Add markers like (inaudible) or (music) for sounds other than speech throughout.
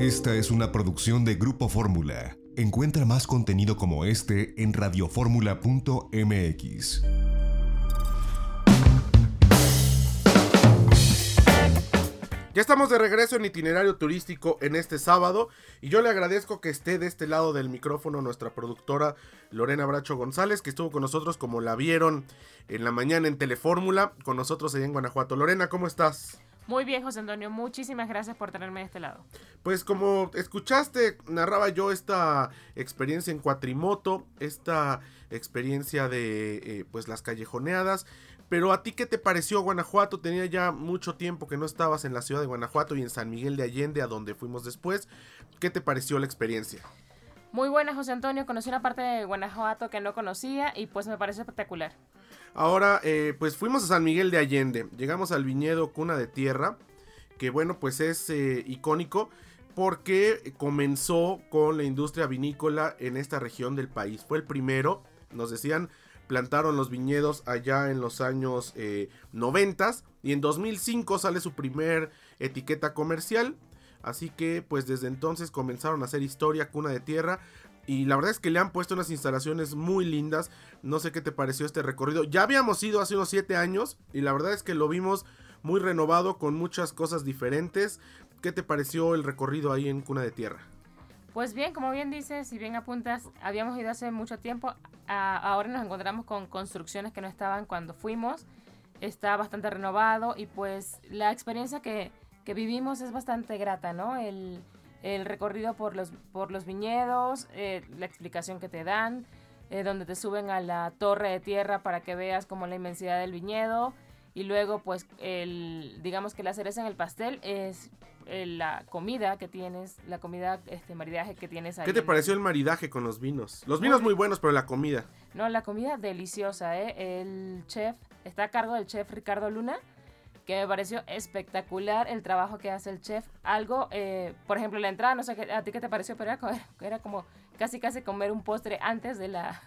Esta es una producción de Grupo Fórmula. Encuentra más contenido como este en radioformula.mx. Ya estamos de regreso en itinerario turístico en este sábado y yo le agradezco que esté de este lado del micrófono nuestra productora Lorena Bracho González que estuvo con nosotros como la vieron en la mañana en Telefórmula con nosotros allá en Guanajuato. Lorena, ¿cómo estás? Muy bien, José Antonio, muchísimas gracias por tenerme de este lado. Pues como escuchaste, narraba yo esta experiencia en cuatrimoto, esta experiencia de eh, pues las callejoneadas. Pero a ti, ¿qué te pareció Guanajuato? Tenía ya mucho tiempo que no estabas en la ciudad de Guanajuato y en San Miguel de Allende, a donde fuimos después. ¿Qué te pareció la experiencia? Muy buena, José Antonio. Conocí una parte de Guanajuato que no conocía y pues me parece espectacular. Ahora, eh, pues fuimos a San Miguel de Allende. Llegamos al viñedo Cuna de Tierra, que bueno, pues es eh, icónico porque comenzó con la industria vinícola en esta región del país. Fue el primero, nos decían, plantaron los viñedos allá en los años 90 eh, y en 2005 sale su primer etiqueta comercial. Así que pues desde entonces comenzaron a hacer historia, cuna de tierra. Y la verdad es que le han puesto unas instalaciones muy lindas. No sé qué te pareció este recorrido. Ya habíamos ido hace unos 7 años y la verdad es que lo vimos muy renovado con muchas cosas diferentes. ¿Qué te pareció el recorrido ahí en Cuna de Tierra? Pues bien, como bien dices, si bien apuntas, habíamos ido hace mucho tiempo, ahora nos encontramos con construcciones que no estaban cuando fuimos, está bastante renovado y pues la experiencia que, vivimos es bastante grata, ¿no? El, recorrido por los, por los viñedos, eh, la explicación que te dan, eh, donde te suben a la torre de tierra para que veas como la inmensidad del viñedo y luego pues el, digamos que la cereza en el pastel es eh, la comida que tienes, la comida, este maridaje que tienes ahí. ¿Qué te pareció el maridaje con los vinos? Los vinos muy buenos, pero la comida. No, la comida deliciosa, ¿eh? El chef, está a cargo del chef Ricardo Luna, que me pareció espectacular el trabajo que hace el chef. Algo, eh, por ejemplo, la entrada, no sé a ti qué te pareció, pero era, era como casi casi comer un postre antes de la,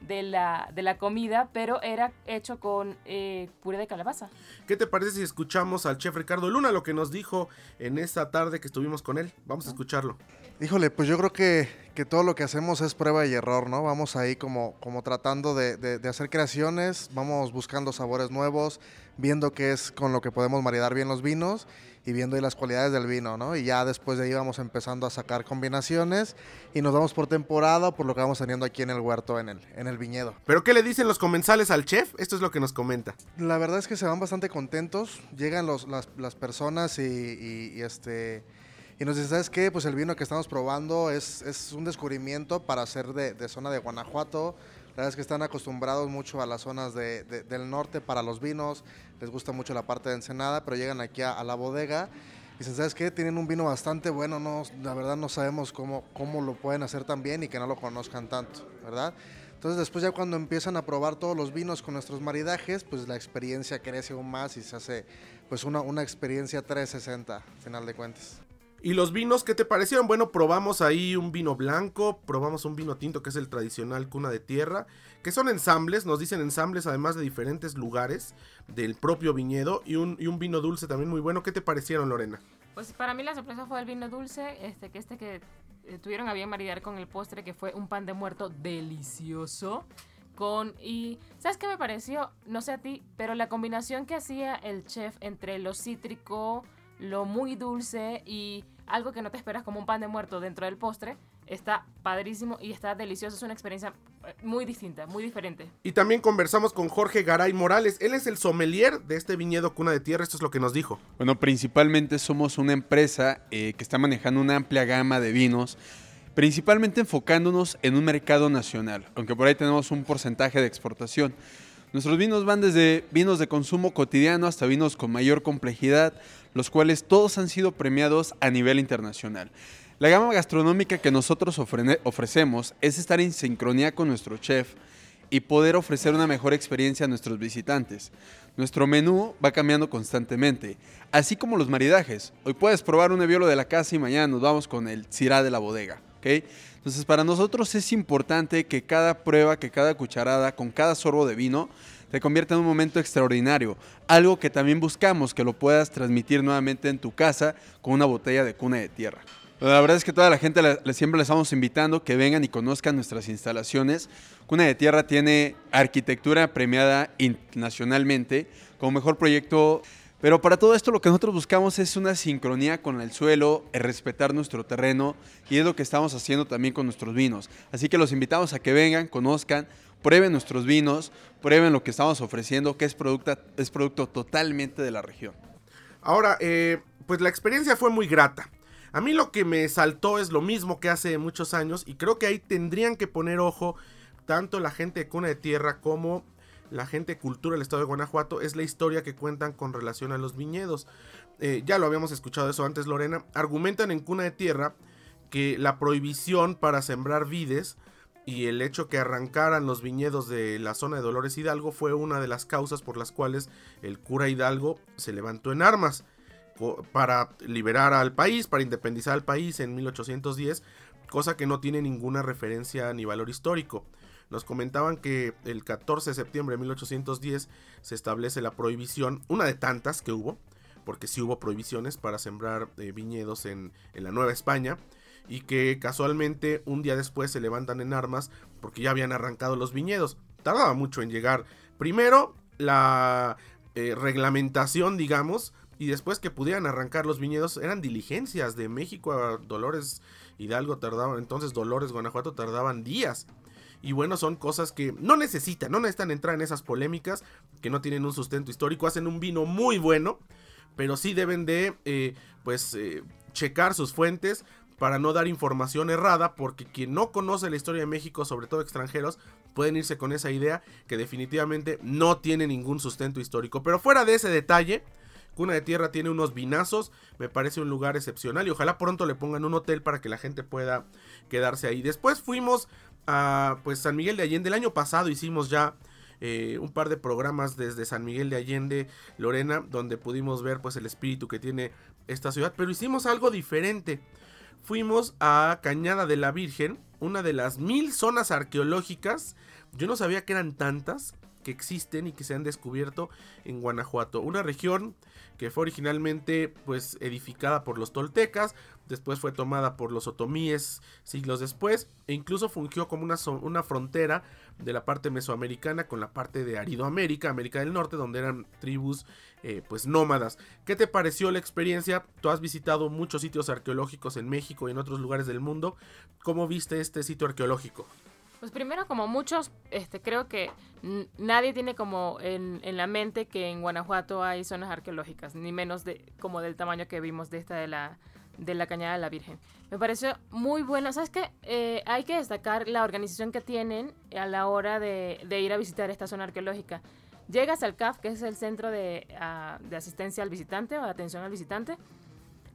de la, de la comida, pero era hecho con eh, puré de calabaza. ¿Qué te parece si escuchamos al chef Ricardo Luna lo que nos dijo en esa tarde que estuvimos con él? Vamos a escucharlo. Híjole, pues yo creo que, que todo lo que hacemos es prueba y error, ¿no? Vamos ahí como, como tratando de, de, hacer creaciones, vamos buscando sabores nuevos, viendo qué es con lo que podemos maridar bien los vinos y viendo ahí las cualidades del vino, ¿no? Y ya después de ahí vamos empezando a sacar combinaciones y nos vamos por temporada por lo que vamos teniendo aquí en el huerto, en el, en el viñedo. ¿Pero qué le dicen los comensales al chef? Esto es lo que nos comenta. La verdad es que se van bastante contentos, llegan los, las, las personas y, y este y nos dice, ¿sabes qué? Pues el vino que estamos probando es, es un descubrimiento para ser de, de, zona de Guanajuato. La verdad es que están acostumbrados mucho a las zonas de, del norte para los vinos, les gusta mucho la parte de Ensenada, pero llegan aquí a, la bodega y dicen, ¿sabes qué? Tienen un vino bastante bueno, no, la verdad no sabemos cómo, cómo lo pueden hacer tan bien y que no lo conozcan tanto, ¿verdad? Entonces después ya cuando empiezan a probar todos los vinos con nuestros maridajes, pues la experiencia crece aún más y se hace pues una, una experiencia 360, final de cuentas. ¿Y los vinos qué te parecieron? Bueno, probamos ahí un vino blanco, probamos un vino tinto que es el tradicional cuna de tierra, que son ensambles, nos dicen ensambles además de diferentes lugares del propio viñedo y un, y un vino dulce también muy bueno. ¿Qué te parecieron, Lorena? Pues para mí la sorpresa fue el vino dulce, este que este que eh, tuvieron a bien maridar con el postre, que fue un pan de muerto delicioso. Con, y ¿sabes qué me pareció? No sé a ti, pero la combinación que hacía el chef entre lo cítrico, lo muy dulce y algo que no te esperas como un pan de muerto dentro del postre. Está padrísimo y está delicioso. Es una experiencia eh, muy distinta, muy diferente. Y también conversamos con Jorge Garay Morales. Él es el sommelier de este viñedo Cuna de Tierra. Esto es lo que nos dijo. Bueno, principalmente somos una empresa eh, que está manejando una amplia gama de vinos principalmente enfocándonos en un mercado nacional, aunque por ahí tenemos un porcentaje de exportación. Nuestros vinos van desde vinos de consumo cotidiano hasta vinos con mayor complejidad, los cuales todos han sido premiados a nivel internacional. La gama gastronómica que nosotros ofrecemos es estar en sincronía con nuestro chef y poder ofrecer una mejor experiencia a nuestros visitantes. Nuestro menú va cambiando constantemente, así como los maridajes. Hoy puedes probar un Nebbiolo de la casa y mañana nos vamos con el Cirá de la bodega. Entonces para nosotros es importante que cada prueba, que cada cucharada, con cada sorbo de vino, te convierta en un momento extraordinario. Algo que también buscamos que lo puedas transmitir nuevamente en tu casa con una botella de cuna de tierra. La verdad es que toda la gente la- siempre les estamos invitando que vengan y conozcan nuestras instalaciones. Cuna de Tierra tiene arquitectura premiada internacionalmente como mejor proyecto. Pero para todo esto lo que nosotros buscamos es una sincronía con el suelo, el respetar nuestro terreno y es lo que estamos haciendo también con nuestros vinos. Así que los invitamos a que vengan, conozcan, prueben nuestros vinos, prueben lo que estamos ofreciendo, que es producto, es producto totalmente de la región. Ahora, eh, pues la experiencia fue muy grata. A mí lo que me saltó es lo mismo que hace muchos años y creo que ahí tendrían que poner ojo tanto la gente de Cuna de Tierra como la gente Cultura del Estado de Guanajuato, es la historia que cuentan con relación a los viñedos. Eh, ya lo habíamos escuchado eso antes, Lorena. Argumentan en Cuna de Tierra que la prohibición para sembrar vides y el hecho que arrancaran los viñedos de la zona de Dolores Hidalgo fue una de las causas por las cuales el cura Hidalgo se levantó en armas para liberar al país, para independizar al país en 1810, cosa que no tiene ninguna referencia ni valor histórico. Nos comentaban que el 14 de septiembre de 1810 se establece la prohibición, una de tantas que hubo, porque sí hubo prohibiciones para sembrar eh, viñedos en, en la Nueva España, y que casualmente un día después se levantan en armas porque ya habían arrancado los viñedos. Tardaba mucho en llegar. Primero, la eh, reglamentación, digamos, y después que pudieran arrancar los viñedos, eran diligencias de México a Dolores Hidalgo tardaban, entonces Dolores Guanajuato tardaban días. Y bueno, son cosas que no necesitan, no necesitan entrar en esas polémicas que no tienen un sustento histórico, hacen un vino muy bueno, pero sí deben de, eh, pues, eh, checar sus fuentes para no dar información errada, porque quien no conoce la historia de México, sobre todo extranjeros, pueden irse con esa idea que definitivamente no tiene ningún sustento histórico. Pero fuera de ese detalle, Cuna de Tierra tiene unos vinazos, me parece un lugar excepcional y ojalá pronto le pongan un hotel para que la gente pueda quedarse ahí. Después fuimos a pues San Miguel de Allende, el año pasado hicimos ya eh, un par de programas desde San Miguel de Allende, Lorena, donde pudimos ver pues el espíritu que tiene esta ciudad, pero hicimos algo diferente. Fuimos a Cañada de la Virgen, una de las mil zonas arqueológicas. Yo no sabía que eran tantas que existen y que se han descubierto en Guanajuato. Una región que fue originalmente pues edificada por los toltecas, después fue tomada por los otomíes siglos después e incluso fungió como una, frontera de la parte mesoamericana con la parte de Aridoamérica, América del Norte, donde eran tribus eh, pues nómadas. ¿Qué te pareció la experiencia? Tú has visitado muchos sitios arqueológicos en México y en otros lugares del mundo. ¿Cómo viste este sitio arqueológico? Pues primero, como muchos, este, creo que nadie tiene como en, en la mente que en Guanajuato hay zonas arqueológicas, ni menos de como del tamaño que vimos de esta de la, de la Cañada de la Virgen. Me pareció muy bueno. ¿Sabes qué? Eh, hay que destacar la organización que tienen a la hora de, de ir a visitar esta zona arqueológica. Llegas al CAF, que es el Centro de, ah, de Asistencia al Visitante o de Atención al Visitante,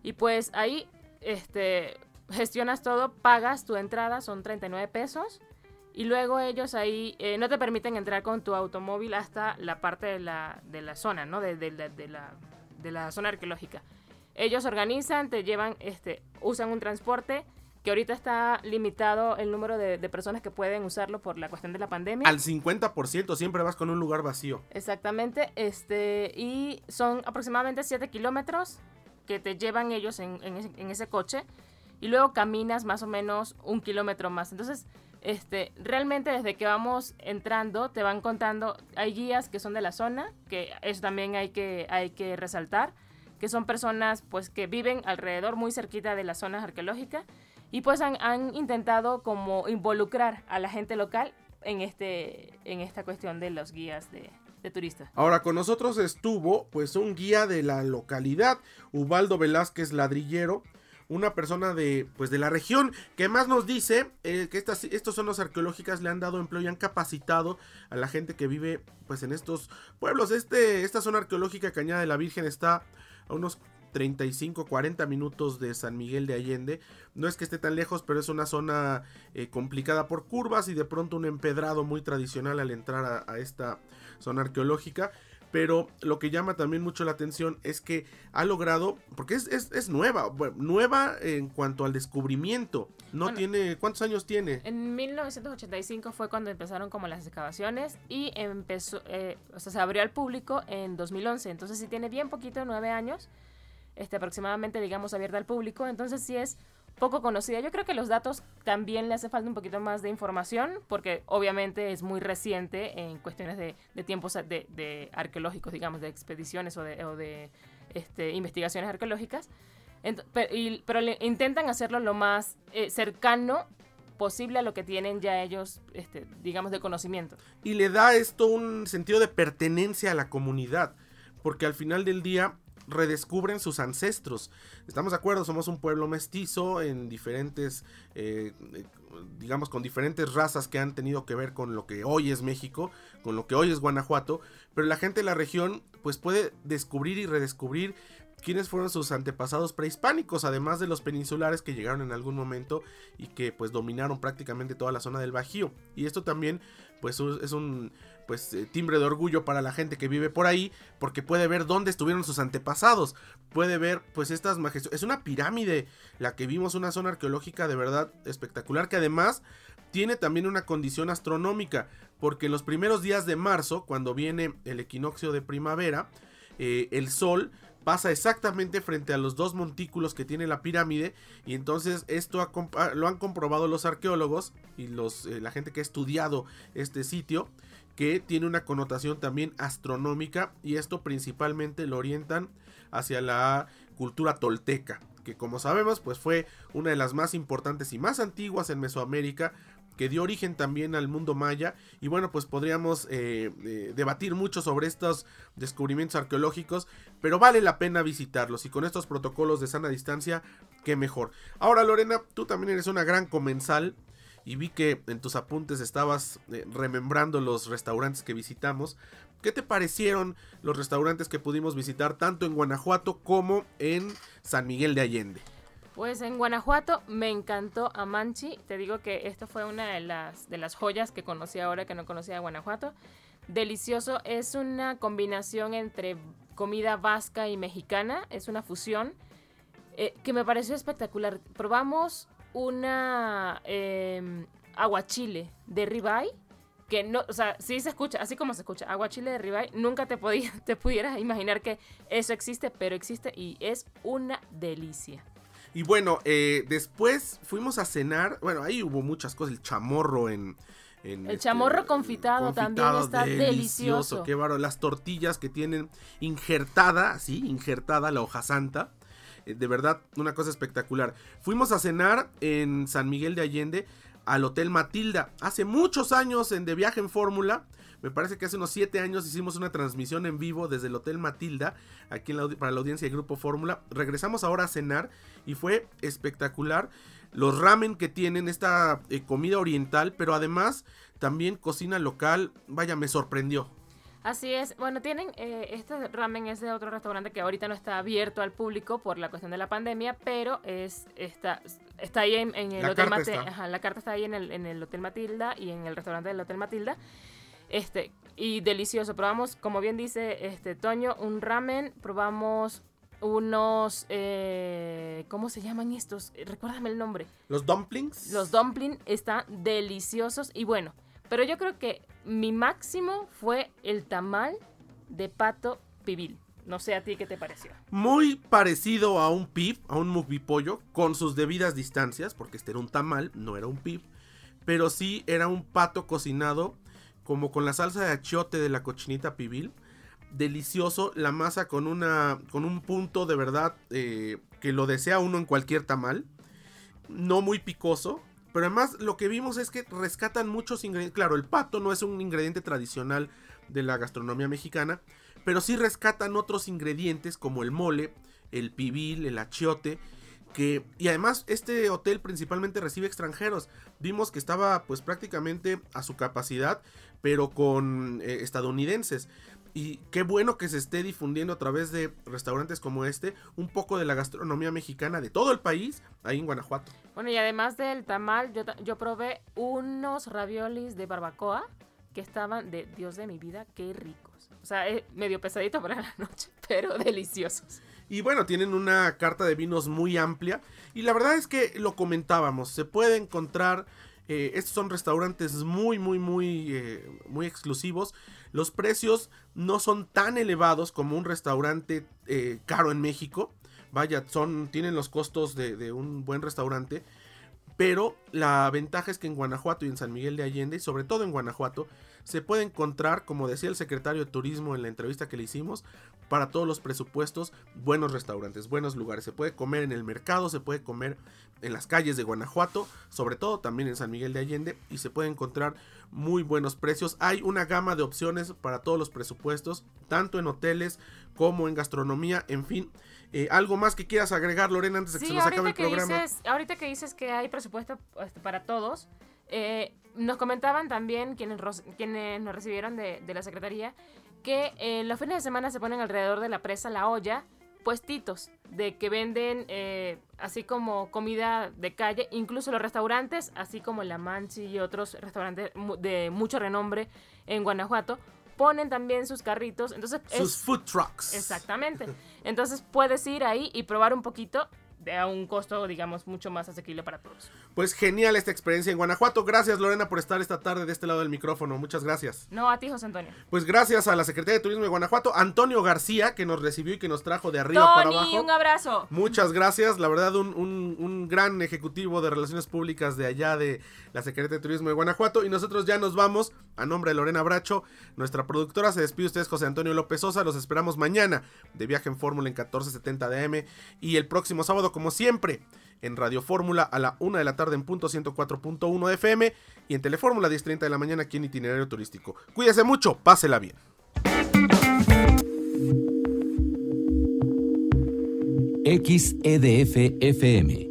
y pues ahí este, gestionas todo, pagas tu entrada, son 39 pesos. Y luego ellos ahí eh, no te permiten entrar con tu automóvil hasta la parte de la, de la zona, ¿no? De, de la- de la, de la zona arqueológica. Ellos organizan, te llevan, este, usan un transporte que ahorita está limitado el número de, de personas que pueden usarlo por la cuestión de la pandemia. Al 50% siempre vas con un lugar vacío. Exactamente, este, y son aproximadamente 7 kilómetros que te llevan ellos en, en en ese coche y luego caminas más o menos un kilómetro más. Entonces, este, realmente desde que vamos entrando te van contando, hay guías que son de la zona, que eso también hay que, hay que resaltar, que son personas pues que viven alrededor, muy cerquita de las zonas arqueológicas y pues han, intentado como involucrar a la gente local en, este, en esta cuestión de los guías de, de turistas. Ahora con nosotros estuvo pues un guía de la localidad, Ubaldo Velázquez Ladrillero, una persona de pues de la región que más nos dice eh, que estas zonas arqueológicas le han dado empleo y han capacitado a la gente que vive pues en estos pueblos. Este esta zona arqueológica Cañada de la Virgen está a unos 35, 40 minutos de San Miguel de Allende. No es que esté tan lejos, pero es una zona eh, complicada por curvas y de pronto un empedrado muy tradicional al entrar a esta zona arqueológica. Pero lo que llama también mucho la atención es que ha logrado, porque es, es- es nueva, bueno, nueva en cuanto al descubrimiento. No Bueno. tiene, ¿cuántos años tiene? En 1985 fue cuando empezaron como las excavaciones y empezó, eh, o sea, se abrió al público en 2011. Entonces sí tiene bien poquito, nueve años, este, aproximadamente, digamos, abierta al público. Entonces sí es poco conocida. Yo creo que los datos también le hace falta un poquito más de información, porque obviamente es muy reciente en cuestiones de, tiempos de, arqueológicos, digamos, de expediciones o de, este, investigaciones arqueológicas. pero, intentan hacerlo lo más eh, cercano posible a lo que tienen ya ellos, este, digamos, de conocimiento. Y le da esto un sentido de pertenencia a la comunidad, porque al final del día redescubren sus ancestros. Estamos de acuerdo, somos un pueblo mestizo en diferentes, eh, digamos, con diferentes razas que han tenido que ver con lo que hoy es México, con lo que hoy es Guanajuato, pero la gente de la región pues puede descubrir y redescubrir quiénes fueron sus antepasados prehispánicos, además de los peninsulares que llegaron en algún momento y que pues dominaron prácticamente toda la zona del Bajío. Y esto también pues es un pues eh, timbre de orgullo para la gente que vive por ahí porque puede ver dónde estuvieron sus antepasados, puede ver pues estas majestuosas, es una pirámide la que vimos, una zona arqueológica de verdad espectacular que además tiene también una condición astronómica porque en los primeros días de marzo cuando viene el equinoccio de primavera eh, el sol pasa exactamente frente a los dos montículos que tiene la pirámide y entonces esto lo han comprobado los arqueólogos y los, eh, la gente que ha estudiado este sitio que tiene una connotación también astronómica y esto principalmente lo orientan hacia la cultura tolteca que como sabemos pues fue una de las más importantes y más antiguas en Mesoamérica que dio origen también al mundo maya. Y bueno, pues podríamos eh, eh, debatir mucho sobre estos descubrimientos arqueológicos, pero vale la pena visitarlos. Y con estos protocolos de sana distancia, qué mejor. Ahora, Lorena, tú también eres una gran comensal. Y vi que en tus apuntes estabas eh, remembrando los restaurantes que visitamos. ¿Qué te parecieron los restaurantes que pudimos visitar tanto en Guanajuato como en San Miguel de Allende? Pues en Guanajuato me encantó Amanchi. Te digo que esto fue una de las, de las joyas que conocí ahora que no conocía Guanajuato. Delicioso. Es una combinación entre comida vasca y mexicana. Es una fusión eh, que me pareció espectacular. Probamos una eh, aguachile de ribeye que no, o sea, sí se escucha, así como se escucha, aguachile de ribeye, nunca te, podía, (laughs) te pudieras imaginar que eso existe, pero existe y es una delicia. Y bueno, eh, después fuimos a cenar. Bueno, ahí hubo muchas cosas. El chamorro en. el este, chamorro confitado, también está delicioso. Qué baro. Las tortillas que tienen injertada, sí, injertada la hoja santa. Eh, de verdad, una cosa espectacular. Fuimos a cenar en San Miguel de Allende al Hotel Matilda. Hace muchos años en De Viaje en Fórmula. Me parece que hace unos 7 años hicimos una transmisión en vivo desde el Hotel Matilda, aquí para la audiencia de Grupo Fórmula. Regresamos ahora a cenar y fue espectacular. Los ramen que tienen, esta eh, comida oriental, pero además también cocina local, vaya, me sorprendió. Así es. Bueno, tienen, eh, este ramen es de otro restaurante que ahorita no está abierto al público por la cuestión de la pandemia, pero es está, está ahí en, el Hotel Matilda. La carta está ahí en el, en el Hotel Matilda y en el restaurante del Hotel Matilda. Este, y delicioso. Probamos, como bien dice este Toño, un ramen. Probamos unos. Eh, ¿Cómo se llaman estos? Recuérdame el nombre. Los dumplings. Los dumplings están deliciosos. Y bueno, pero yo creo que mi máximo fue el tamal de pato pibil. No sé a ti qué te pareció. Muy parecido a un pib, a un pollo, con sus debidas distancias, porque este era un tamal, no era un pib. Pero sí era un pato cocinado como con la salsa de achiote de la cochinita pibil. Delicioso, la masa con, una, con un punto de verdad eh, que lo desea uno en cualquier tamal. No muy picoso, pero además lo que vimos es que rescatan muchos ingredientes. Claro, el pato no es un ingrediente tradicional de la gastronomía mexicana, pero sí rescatan otros ingredientes como el mole, el pibil, el achiote y además este hotel principalmente recibe extranjeros. Vimos que estaba pues prácticamente a su capacidad, pero con eh, estadounidenses. Y qué bueno que se esté difundiendo a través de restaurantes como este un poco de la gastronomía mexicana de todo el país ahí en Guanajuato. Bueno, y además del tamal, yo probé unos raviolis de barbacoa que estaban de Dios de mi vida, qué ricos. O sea, es medio pesadito para la noche, (laughs) pero deliciosos. Y bueno, tienen una carta de vinos muy amplia. Y la verdad es que lo comentábamos, se puede encontrar... Eh, estos son restaurantes muy, muy, muy, eh, muy exclusivos. Los precios no son tan elevados como un restaurante eh, caro en México. vaya, son, tienen los costos de, de un buen restaurante. Pero la ventaja es que en Guanajuato y en San Miguel de Allende, y sobre todo en Guanajuato, se puede encontrar, como decía el secretario de Turismo en la entrevista que le hicimos, para todos los presupuestos, buenos restaurantes, buenos lugares. Se puede comer en el mercado, se puede comer en las calles de Guanajuato, sobre todo también en San Miguel de Allende, y se puede encontrar muy buenos precios. Hay una gama de opciones para todos los presupuestos, tanto en hoteles como en gastronomía, en fin. Eh, ¿Algo más que quieras agregar, Lorena, antes de que Sí, se nos acabe el que, programa? dices, ahorita que dices que hay presupuesto este, para todos, eh, nos comentaban también quienes, quienes nos recibieron de, de la Secretaría que eh, los fines de semana se ponen alrededor de la presa La Olla puestitos de que venden eh, así como comida de calle, incluso los restaurantes, así como La Manchi y otros restaurantes de mucho renombre en Guanajuato, ponen también sus carritos. Entonces Sus es- food trucks. Exactamente. Entonces puedes ir ahí y probar un poquito a un costo, digamos, mucho más asequible para todos. Pues genial esta experiencia en Guanajuato. Gracias, Lorena, por estar esta tarde de este lado del micrófono. Muchas gracias. No a ti, José Antonio. Pues gracias a la Secretaría de Turismo de Guanajuato, Antonio García, que nos recibió y que nos trajo de arriba para Tony, abajo. un abrazo. Muchas gracias, la verdad un, un- un gran ejecutivo de relaciones públicas de allá de la Secretaría de Turismo de Guanajuato y nosotros ya nos vamos a nombre de Lorena Bracho, nuestra productora, se despide ustedes José Antonio López Sosa, los esperamos mañana de viaje en Fórmula en 1470 de AM y el próximo sábado como siempre en Radio Fórmula a la 1 de la tarde en punto 104.1 de FM y en Telefórmula 10.30 de la mañana aquí en Itinerario Turístico. Cuídese mucho, pásela bien. XEDF FM